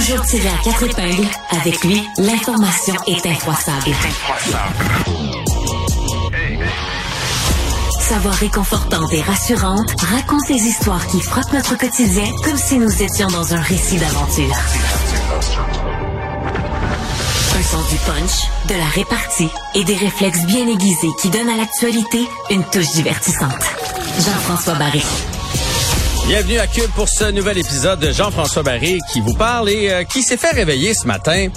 Toujours tiré à quatre épingles, avec lui, l'information est incroissable. Savoir réconfortante et rassurante raconte les histoires qui frappent notre quotidien comme si nous étions dans un récit d'aventure. Un sens du punch, de la répartie et des réflexes bien aiguisés qui donnent à l'actualité une touche divertissante. Jean-François Barry. Bienvenue à Cube pour ce nouvel épisode de Jean-François Barry qui vous parle et euh, qui s'est fait réveiller ce matin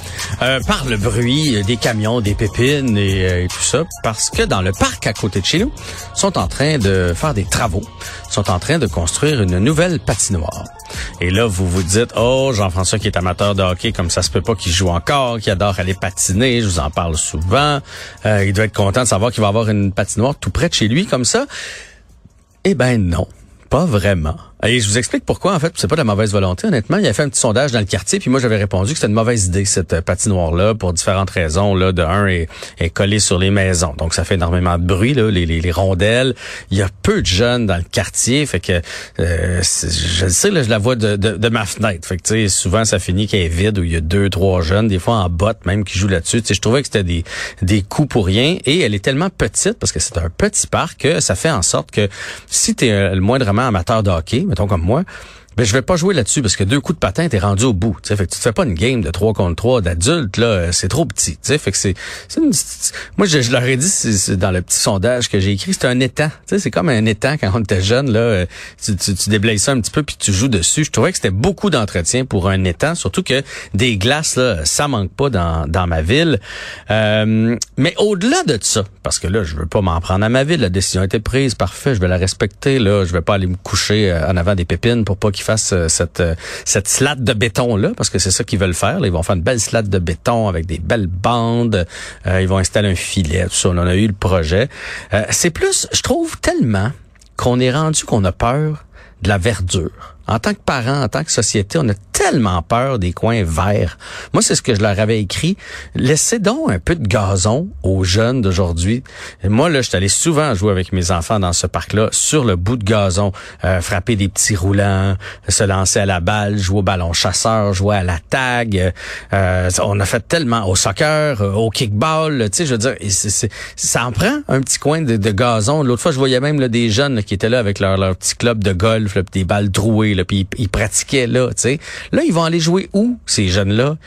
euh, par le bruit des camions, des pépines et, euh, tout ça parce que dans le parc à côté de chez nous, sont en train de faire des travaux, sont en train de construire une nouvelle patinoire. Et là, vous vous dites, oh, Jean-François qui est amateur de hockey, comme ça se peut pas qu'il joue encore, qui adore aller patiner, je vous en parle souvent. il doit être content de savoir qu'il va avoir une patinoire tout près de chez lui comme ça. Eh ben non, pas vraiment. Et je vous explique pourquoi, en fait, c'est pas de la mauvaise volonté, honnêtement. Il a fait un petit sondage dans le quartier, puis moi, j'avais répondu que c'était une mauvaise idée, cette euh, patinoire-là, pour différentes raisons. Là, de un, est, est sur les maisons. Donc, ça fait énormément de bruit, là, les, les, les, rondelles. Il y a peu de jeunes dans le quartier, fait que euh, je le sais, là, je la vois de, de, de ma fenêtre. Fait que, souvent, ça finit qu'elle est vide, où il y a deux, trois jeunes, des fois en botte même, qui jouent là-dessus. Je trouvais que c'était des, des coups pour rien. Et elle est tellement petite, parce que c'est un petit parc, que ça fait en sorte que si tu es le moindrement amateur de hockey, mettons comme moi, ben, je vais pas jouer là-dessus parce que deux coups de patin, t'es rendu au bout. Fait que tu te fais pas une game de 3 contre 3 d'adultes, là, c'est trop petit. T'sais. Fait que c'est. Moi, je, je, leur ai dit dans le petit sondage que j'ai écrit, c'est un étang. C'est comme un étang quand on était jeune, là. Tu, tu, tu déblayes ça un petit peu puis tu joues dessus. Je trouvais que c'était beaucoup d'entretien pour un étang, surtout que des glaces, là, ça manque pas dans, dans ma ville. Euh, mais au-delà de ça, parce que là, je veux pas m'en prendre à ma ville, la décision a été prise, parfait, je vais la respecter. Là, je vais pas aller me coucher en avant des pépines pour pas fassent cette cette slate de béton là parce que c'est ça qu'ils veulent faire. Ils vont faire une belle slate de béton avec des belles bandes. Euh, ils vont installer un filet ça. On en a eu le projet. Euh, c'est plus je trouve tellement qu'on est rendu qu'on a peur de la verdure. En tant que parent, en tant que société, on a tellement peur des coins verts. Moi, c'est ce que je leur avais écrit. Laissez donc un peu de gazon aux jeunes d'aujourd'hui. Moi, là, je suis allé souvent jouer avec mes enfants dans ce parc-là, sur le bout de gazon, euh, frapper des petits roulants, se lancer à la balle, jouer au ballon chasseur, jouer à la tag. Euh, on a fait tellement au soccer, euh, au kickball. Tu sais, je veux dire, ça en prend un petit coin de, gazon. L'autre fois, je voyais même là, des jeunes qui étaient là avec leur, petit club de golf, là, des balles trouées puis ils, pratiquaient là, tu sais. Là, ils vont aller jouer où ces jeunes-là?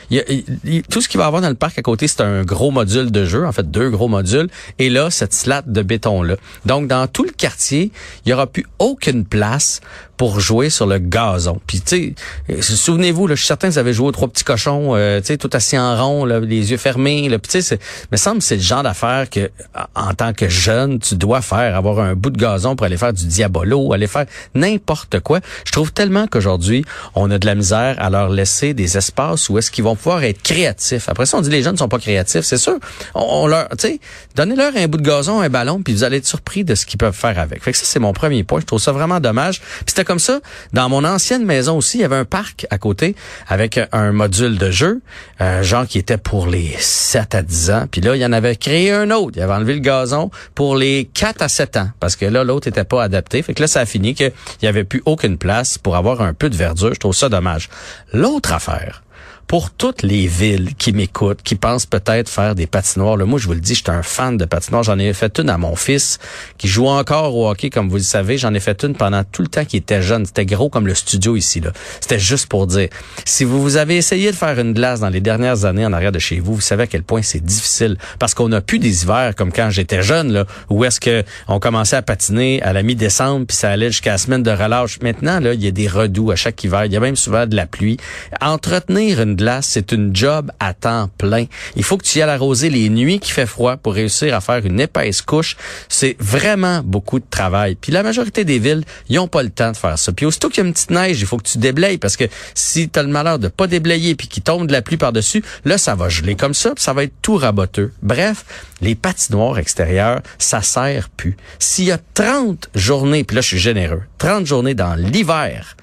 Tout ce qu'il va avoir dans le parc à côté, c'est un gros module de jeu, en fait deux gros modules, et là cette slate de béton là. Donc dans tout le quartier, il y aura plus aucune place pour jouer sur le gazon. Puis tu sais, souvenez-vous, là, je suis certain que joué aux trois petits cochons, euh, tu sais, tout assis en rond, les yeux fermés. Là, puis tu sais, me semble c'est le genre d'affaire que, en tant que jeune, tu dois faire, avoir un bout de gazon pour aller faire du diabolo, aller faire n'importe quoi. Je trouve tellement qu'aujourd'hui, on a de la misère à leur laisser des espaces où est-ce qu'ils vont pouvoir être créatifs. Après ça, on dit les jeunes ne sont pas créatifs, c'est sûr. On, leur, tu sais, donnez-leur un bout de gazon, un ballon, puis vous allez être surpris de ce qu'ils peuvent faire avec. Fait que ça, c'est mon premier point. Je trouve ça vraiment dommage. Comme ça. Dans mon ancienne maison aussi, il y avait un parc à côté avec un module de jeu, euh, genre qui était pour les 7 à 10 ans. Puis là, il y en avait créé un autre. Il avait enlevé le gazon pour les 4 à 7 ans parce que là, l'autre était pas adapté. Fait que là, ça a fini qu'il y avait plus aucune place pour avoir un peu de verdure. Je trouve ça dommage. L'autre affaire, pour toutes les villes qui m'écoutent, qui pensent peut-être faire des patinoires. Là, moi, je vous le dis, je suis un fan de patinoires. J'en ai fait une à mon fils qui joue encore au hockey, comme vous le savez. J'en ai fait une pendant tout le temps qu'il était jeune. C'était gros comme le studio ici. là. C'était juste pour dire, si vous, avez essayé de faire une glace dans les dernières années en arrière de chez vous, vous savez à quel point c'est difficile. Parce qu'on n'a plus des hivers comme quand j'étais jeune, là, où est-ce que on commençait à patiner à la mi-décembre, puis ça allait jusqu'à la semaine de relâche. Maintenant, là, il y a des redoux à chaque hiver. Il y a même souvent de la pluie. Entretenir c'est une job à temps plein. Il faut que tu y ailles arroser les nuits qui fait froid pour réussir à faire une épaisse couche. C'est vraiment beaucoup de travail. Puis la majorité des villes, ils ont pas le temps de faire ça. Puis aussitôt qu'il y a une petite neige, il faut que tu déblayes parce que si tu as le malheur de pas déblayer puis qu'il tombe de la pluie par-dessus, là, ça va geler comme ça puis ça va être tout raboteux. Bref, les patinoires extérieures, ça sert plus. S'il y a 30 journées, puis là, je suis généreux, 30 journées dans l'hiver,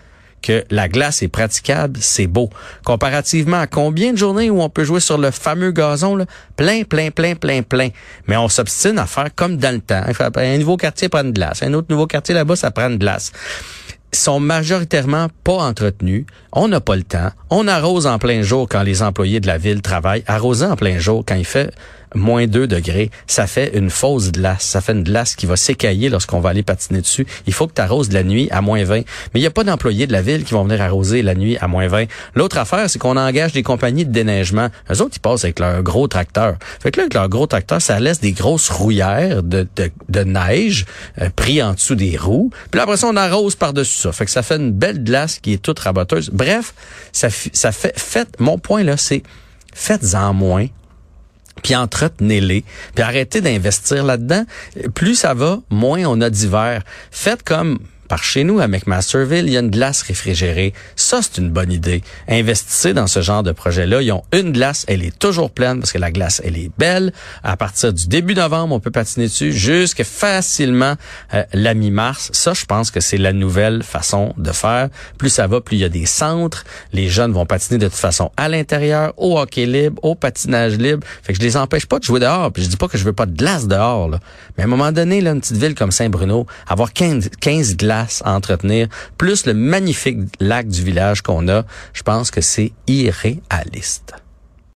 que la glace est praticable, c'est beau. Comparativement à combien de journées où on peut jouer sur le fameux gazon, là? plein, plein, plein, plein, plein. Mais on s'obstine à faire comme dans le temps. Un nouveau quartier prend une glace. Un autre nouveau quartier là-bas, ça prend une glace sont majoritairement pas entretenus. On n'a pas le temps. On arrose en plein jour quand les employés de la ville travaillent. Arroser en plein jour quand il fait moins 2 degrés, ça fait une fausse glace. Ça fait une glace qui va s'écailler lorsqu'on va aller patiner dessus. Il faut que tu arroses la nuit à moins 20. Mais il n'y a pas d'employés de la ville qui vont venir arroser la nuit à moins 20. L'autre affaire, c'est qu'on engage des compagnies de déneigement. Eux autres, ils passent avec leur gros tracteur. Fait que là, avec leur gros tracteur, ça laisse des grosses rouillères de, de, neige euh, pris en dessous des roues. Puis là, après ça, on arrose par-dessus ça. Fait que ça fait une belle glace qui est toute raboteuse. Bref, ça, ça fait, faites, mon point là, c'est faites-en moins puis entretenez-les, puis arrêtez d'investir là-dedans. Plus ça va, moins on a d'hiver. Faites comme chez nous, à McMasterville, il y a une glace réfrigérée. Ça, c'est une bonne idée. Investissez dans ce genre de projet-là. Ils ont une glace, elle est toujours pleine parce que la glace, elle est belle. À partir du début novembre, on peut patiner dessus jusqu'à facilement euh, la mi-mars. Ça, je pense que c'est la nouvelle façon de faire. Plus ça va, plus il y a des centres. Les jeunes vont patiner de toute façon à l'intérieur, au hockey libre, au patinage libre. Fait que je les empêche pas de jouer dehors. Puis je dis pas que je veux pas de glace dehors. Là. Mais à un moment donné, là, une petite ville comme Saint-Bruno, avoir 15, 15 glaces à entretenir, plus le magnifique lac du village qu'on a, je pense que c'est irréaliste.